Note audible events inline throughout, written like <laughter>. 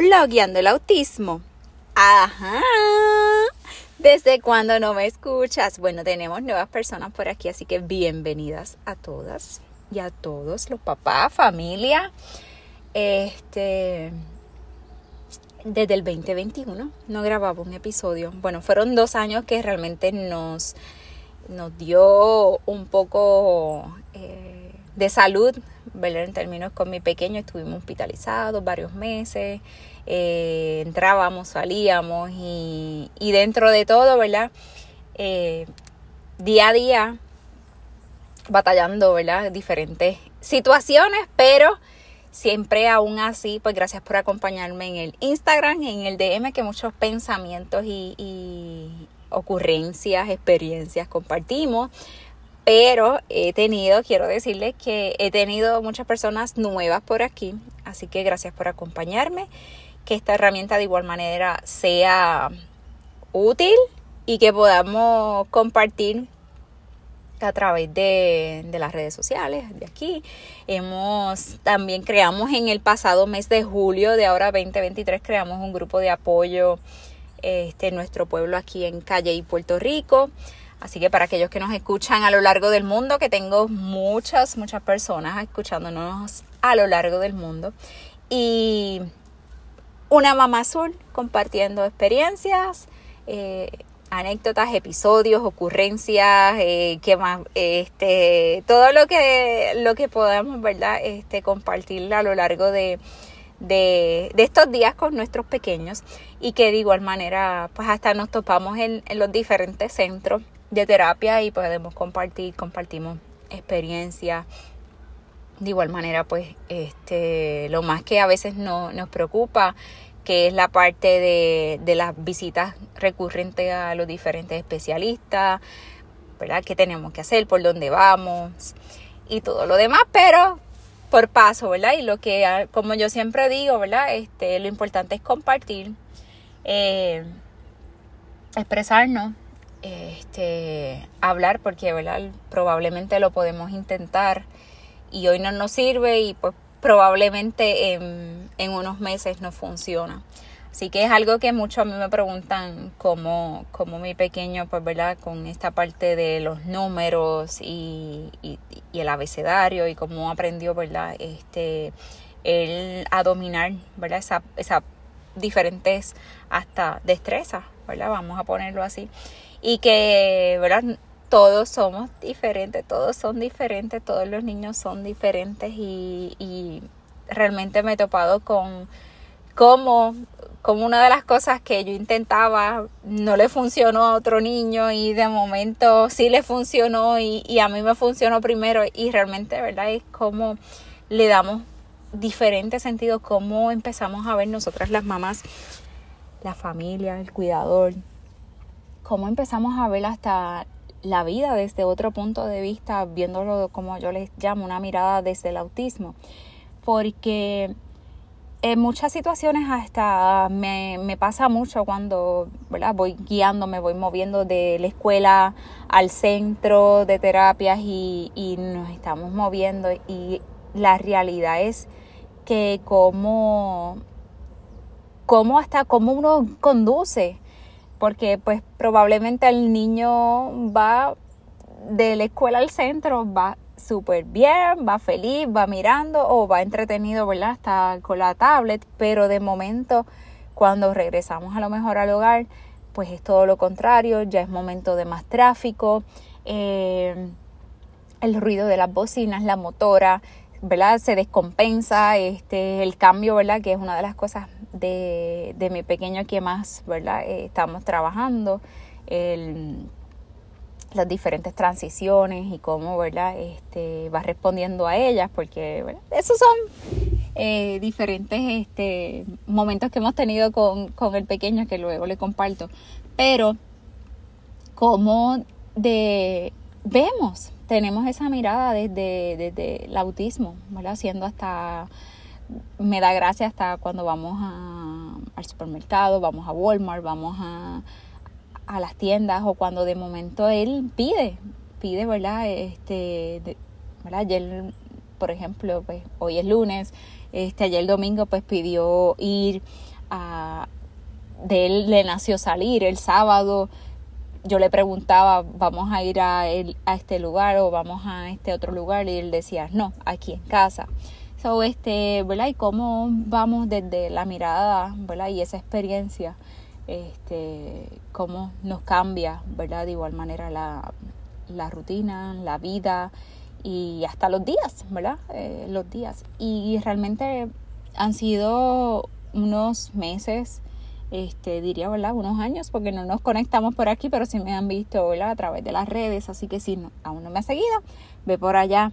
blogueando el autismo. Ajá. ¿Desde cuando no me escuchas? Bueno, tenemos nuevas personas por aquí, así que bienvenidas a todas y a todos, los papás, familia. Este, desde el 2021 no grababa un episodio. Bueno, fueron dos años que realmente nos, nos dio un poco eh, de salud, ¿verdad? En términos con mi pequeño, estuvimos hospitalizados varios meses, eh, entrábamos, salíamos y, dentro de todo, ¿verdad? Eh, día a día batallando, ¿verdad? Diferentes situaciones, pero siempre aún así, pues gracias por acompañarme en el Instagram, en el DM, que muchos pensamientos y, y ocurrencias, experiencias compartimos. Pero he tenido, quiero decirles que he tenido muchas personas nuevas por aquí, así que gracias por acompañarme, que esta herramienta de igual manera sea útil y que podamos compartir a través de, las redes sociales de aquí. Hemos también creamos en el pasado mes de julio de ahora 2023 creamos un grupo de apoyo este nuestro pueblo aquí en Calle y Puerto Rico. Así que para aquellos que nos escuchan a lo largo del mundo, que tengo muchas, muchas personas escuchándonos a lo largo del mundo. Y una mamá azul compartiendo experiencias, eh, anécdotas, episodios, ocurrencias, eh, que más, este, todo lo que, lo que podamos, ¿verdad? Este, compartir a lo largo de, de, estos días con nuestros pequeños y que de igual manera, pues hasta nos topamos en, en los diferentes centros de terapia y podemos compartir, compartimos experiencias. De igual manera, pues, este, lo más que a veces no, nos preocupa que es la parte de, de las visitas recurrentes a los diferentes especialistas, ¿verdad? ¿Qué tenemos que hacer? ¿Por dónde vamos? Y todo lo demás, pero por paso, ¿verdad? Y lo que, ah, como yo siempre digo, ¿verdad? Este, lo importante es compartir, eh, expresarnos, este, hablar, porque, ¿verdad? Probablemente lo podemos intentar y hoy no nos sirve y pues probablemente en, unos meses no funciona. Así que es algo que muchos a mí me preguntan cómo, cómo mi pequeño, pues, ¿verdad? Con esta parte de los números y, y, el abecedario y cómo aprendió, ¿verdad? Este, él a dominar, ¿verdad? Esa, esa diferentes hasta destrezas, ¿verdad? Vamos a ponerlo así. Y que, ¿verdad? todos somos diferentes, todos son diferentes, todos los niños son diferentes y, realmente me he topado con cómo, como una de las cosas que yo intentaba no le funcionó a otro niño y de momento sí le funcionó y, y a mí me funcionó primero y realmente, ¿verdad? Es como le damos diferentes sentidos, cómo empezamos a ver nosotras las mamás, la familia, el cuidador, cómo empezamos a ver hasta la vida desde otro punto de vista, viéndolo como yo les llamo, una mirada desde el autismo. Porque en muchas situaciones hasta me, pasa mucho cuando voy guiando, me voy moviendo de la escuela al centro de terapias y, y nos estamos moviendo y la realidad es que como, como hasta cómo uno conduce porque pues probablemente el niño va de la escuela al centro, va súper bien, va feliz, va mirando o va entretenido, ¿verdad? Está con la tablet, pero de momento cuando regresamos a lo mejor al hogar, pues es todo lo contrario, ya es momento de más tráfico, eh, el ruido de las bocinas, la motora, ¿verdad? Se descompensa, este, el cambio, ¿verdad? Que es una de las cosas de, de mi pequeño que más, ¿verdad? Eh, estamos trabajando, el, las diferentes transiciones y cómo, ¿verdad? Este, va respondiendo a ellas, porque. Esos son eh, diferentes este, momentos que hemos tenido con, con el pequeño que luego le comparto, pero cómo de vemos, tenemos esa mirada desde, desde el autismo, ¿verdad? Siendo hasta me da gracia hasta cuando vamos a, al supermercado, vamos a Walmart, vamos a, a las tiendas o cuando de momento él pide, pide, ¿verdad? Este, ¿verdad? Ayer, por ejemplo, pues hoy es lunes, Este, ayer domingo pues pidió ir a... De él le nació salir el sábado. Yo le preguntaba, vamos a ir a, a este lugar o vamos a este otro lugar y él decía, no, aquí en casa. So, este, ¿verdad? Y cómo vamos desde la mirada, ¿verdad? Y esa experiencia, este, cómo nos cambia, ¿verdad? De igual manera la, la rutina, la vida y hasta los días, ¿verdad? Eh, los días. Y realmente han sido unos meses, este, diría, ¿verdad? Unos años, porque no nos conectamos por aquí, pero sí me han visto. A través de las redes, así que si aún no me ha seguido, ve por allá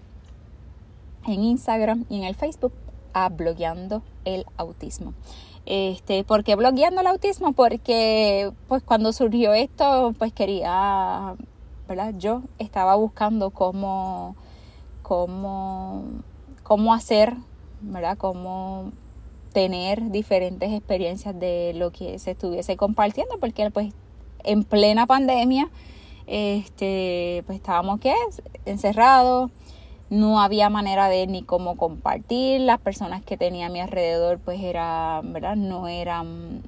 en Instagram y en el Facebook a Blogueando el Autismo. Este, ¿Por qué blogueando el autismo? Porque pues cuando surgió esto, pues quería, ¿verdad? Yo estaba buscando cómo, cómo, cómo hacer, ¿verdad? Cómo tener diferentes experiencias de lo que se estuviese compartiendo, porque pues en plena pandemia, este, pues estábamos ¿qué? encerrados, no había manera de ni cómo compartir, las personas que tenía a mi alrededor pues era, ¿verdad? No eran,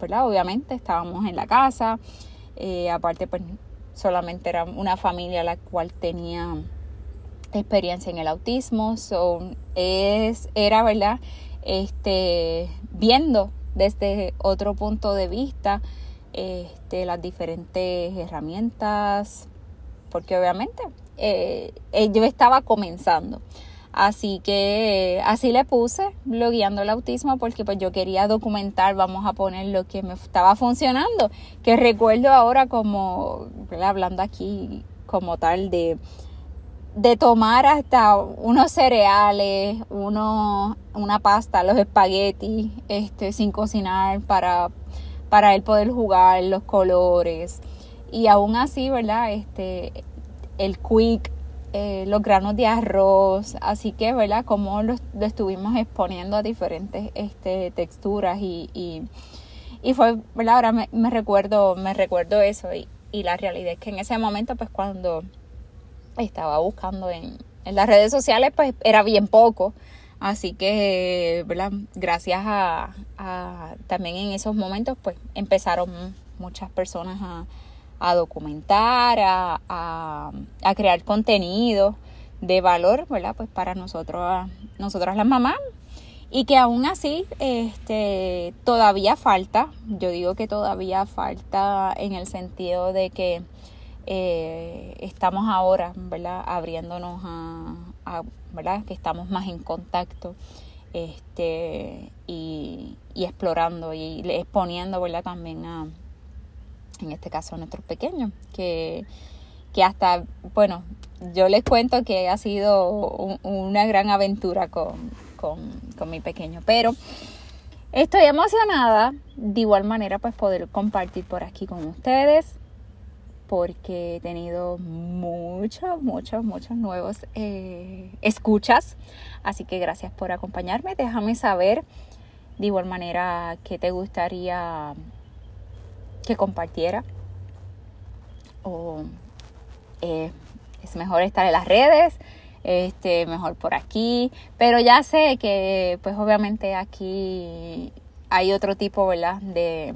¿verdad? Obviamente estábamos en la casa, eh, aparte pues solamente era una familia la cual tenía experiencia en el autismo, so, es, era, ¿verdad? Este, viendo desde otro punto de vista este, las diferentes herramientas, porque obviamente eh, eh, yo estaba comenzando. Así que así le puse blogueando el autismo porque pues yo quería documentar, vamos a poner lo que me estaba funcionando, que recuerdo ahora como, hablando aquí como tal de, de tomar hasta unos cereales, uno, una pasta, los espaguetis, este, sin cocinar para, para él poder jugar los colores. Y aún así, ¿verdad? Este, el quick, eh, los granos de arroz, así que, ¿verdad? Como lo, estuvimos exponiendo a diferentes este, texturas y, y, fue, ¿verdad? Ahora me, recuerdo, me recuerdo eso y, y, la realidad es que en ese momento, pues cuando estaba buscando en, las redes sociales, pues era bien poco. Así que, ¿verdad? Gracias a, también en esos momentos, pues empezaron muchas personas a, documentar, a, a, crear contenido de valor, ¿verdad? Pues para nosotros, nosotras las mamás. Y que aún así, este, todavía falta, yo digo que todavía falta en el sentido de que eh, estamos ahora, ¿verdad? Abriéndonos a, ¿verdad? Que estamos más en contacto este, y, explorando y exponiendo, ¿verdad? También a, en este caso a nuestros pequeños, que, que hasta, bueno, yo les cuento que ha sido una gran aventura con, con, mi pequeño, pero estoy emocionada de igual manera pues poder compartir por aquí con ustedes porque he tenido muchos, muchos, muchos nuevos eh, escuchas. Así que gracias por acompañarme. Déjame saber de igual manera que te gustaría que compartiera. O eh, es mejor estar en las redes, este, mejor por aquí. Pero ya sé que, pues obviamente aquí hay otro tipo, ¿verdad? De,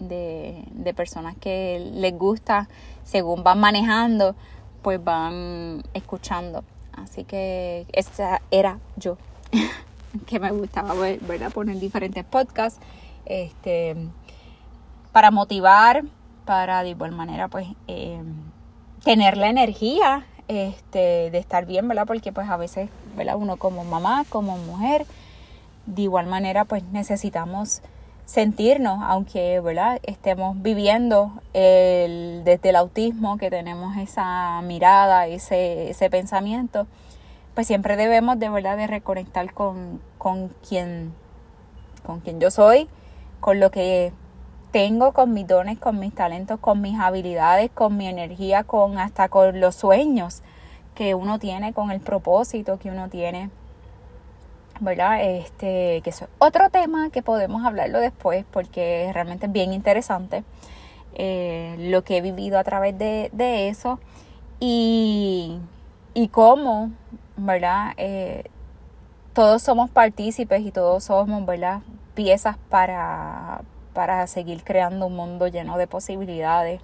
de, de personas que les gusta, según van manejando, pues van escuchando. Así que esa era yo, <laughs> que me gustaba, ¿verdad? Poner diferentes podcasts. Este, para motivar, para de igual manera pues eh, tener la energía este, de estar bien, ¿verdad? Porque pues a veces, ¿verdad? Uno como mamá, como mujer, de igual manera pues necesitamos sentirnos, aunque ¿verdad? estemos viviendo el, desde el autismo, que tenemos esa mirada, ese, ese pensamiento, pues siempre debemos de verdad de reconectar con, con quien, con quien yo soy, con lo que tengo con mis dones, con mis talentos, con mis habilidades, con mi energía, con hasta con los sueños que uno tiene, con el propósito que uno tiene. ¿Verdad? Este, que es otro tema que podemos hablarlo después porque realmente es bien interesante eh, lo que he vivido a través de, eso y, y cómo, ¿verdad? Eh, todos somos partícipes y todos somos, ¿verdad? Piezas para, para seguir creando un mundo lleno de posibilidades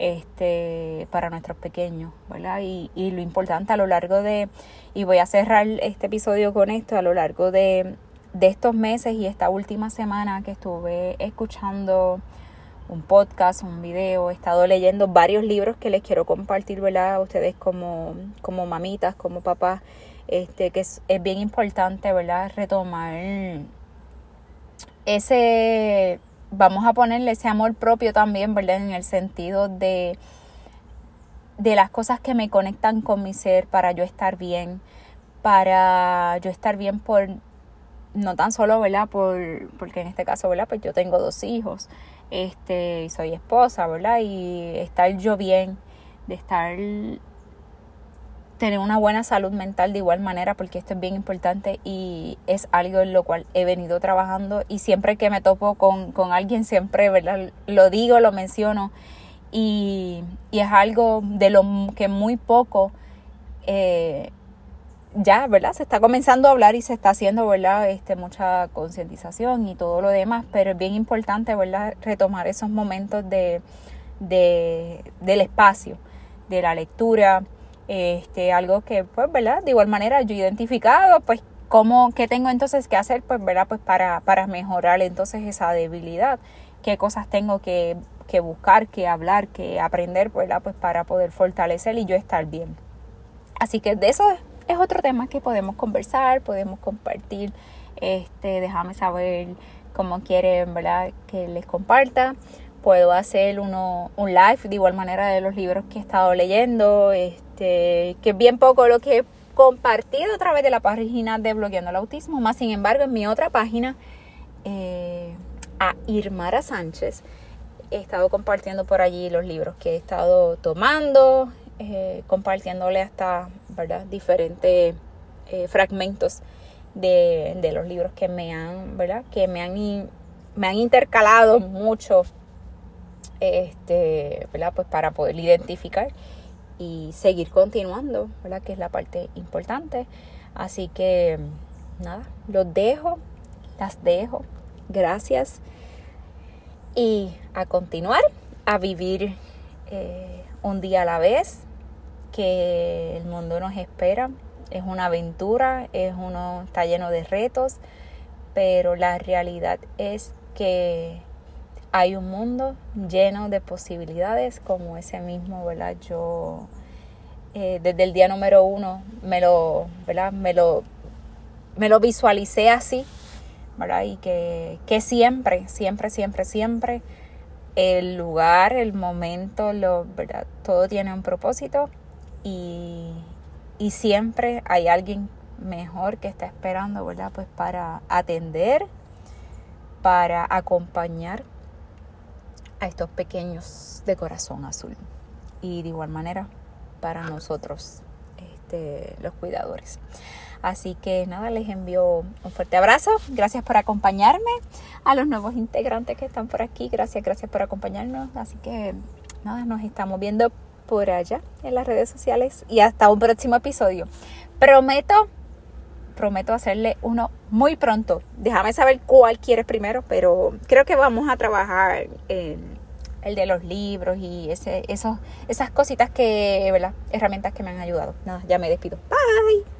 este, para nuestros pequeños, ¿verdad? Y, y lo importante a lo largo de, y voy a cerrar este episodio con esto, a lo largo de, de estos meses y esta última semana que estuve escuchando un podcast, un video, he estado leyendo varios libros que les quiero compartir, ¿verdad? A ustedes como, como mamitas, como papás, este, que es, es bien importante, ¿verdad? Retomar ese, vamos a ponerle ese amor propio también, ¿verdad? En el sentido de, de las cosas que me conectan con mi ser para yo estar bien, para yo estar bien por, no tan solo, ¿verdad? Por, porque en este caso, ¿verdad? Pues yo tengo dos hijos, este, y soy esposa, ¿verdad? Y estar yo bien, de estar, tener una buena salud mental de igual manera, porque esto es bien importante y es algo en lo cual he venido trabajando y siempre que me topo con, con alguien, siempre, ¿verdad? Lo digo, lo menciono y, y es algo de lo que muy poco... Eh, ya, ¿verdad? Se está comenzando a hablar y se está haciendo, ¿verdad? Este, mucha concientización y todo lo demás, pero es bien importante, ¿verdad? Retomar esos momentos de, de, del espacio, de la lectura, este, algo que, pues, ¿verdad? De igual manera yo he identificado, pues, cómo, qué tengo entonces que hacer, pues, ¿verdad? Pues para, para mejorar entonces esa debilidad, qué cosas tengo que, que buscar, que hablar, que aprender, ¿verdad? Pues para poder fortalecer y yo estar bien. Así que de eso es otro tema que podemos conversar, podemos compartir. Este, déjame saber cómo quieren, ¿verdad? Que les comparta. Puedo hacer uno, un live de igual manera de los libros que he estado leyendo, este, que es bien poco lo que he compartido a través de la página de Blogueando el Autismo. Más sin embargo, en mi otra página, eh, a Irmara Sánchez, he estado compartiendo por allí los libros que he estado tomando, eh, compartiéndole hasta diferentes eh, fragmentos de, los libros que me han. Que me han, me han intercalado mucho, este. Pues para poder identificar y seguir continuando, ¿verdad? Que es la parte importante. Así que, nada, los dejo, las dejo. Gracias. Y a continuar, a vivir eh, un día a la vez, que el mundo nos espera. Es una aventura, es uno, está lleno de retos, pero la realidad es que hay un mundo lleno de posibilidades como ese mismo, ¿verdad? Yo eh, desde el día número uno me lo, ¿verdad? Me lo, me lo visualicé así, ¿verdad? Y que, que siempre, siempre, siempre, siempre el lugar, el momento, lo, ¿verdad? Todo tiene un propósito y, siempre hay alguien mejor que está esperando, ¿verdad? Pues para atender, para acompañar a estos pequeños de corazón azul. Y de igual manera para nosotros, este, los cuidadores. Así que nada, les envío un fuerte abrazo. Gracias por acompañarme. A los nuevos integrantes que están por aquí, gracias, gracias por acompañarnos. Así que nada, nos estamos viendo por allá en las redes sociales y hasta un próximo episodio. Prometo, prometo hacerle uno muy pronto. Déjame saber cuál quieres primero, pero creo que vamos a trabajar en el de los libros y ese, esos, esas cositas que, ¿verdad? Herramientas que me han ayudado. Nada, ya me despido. Bye.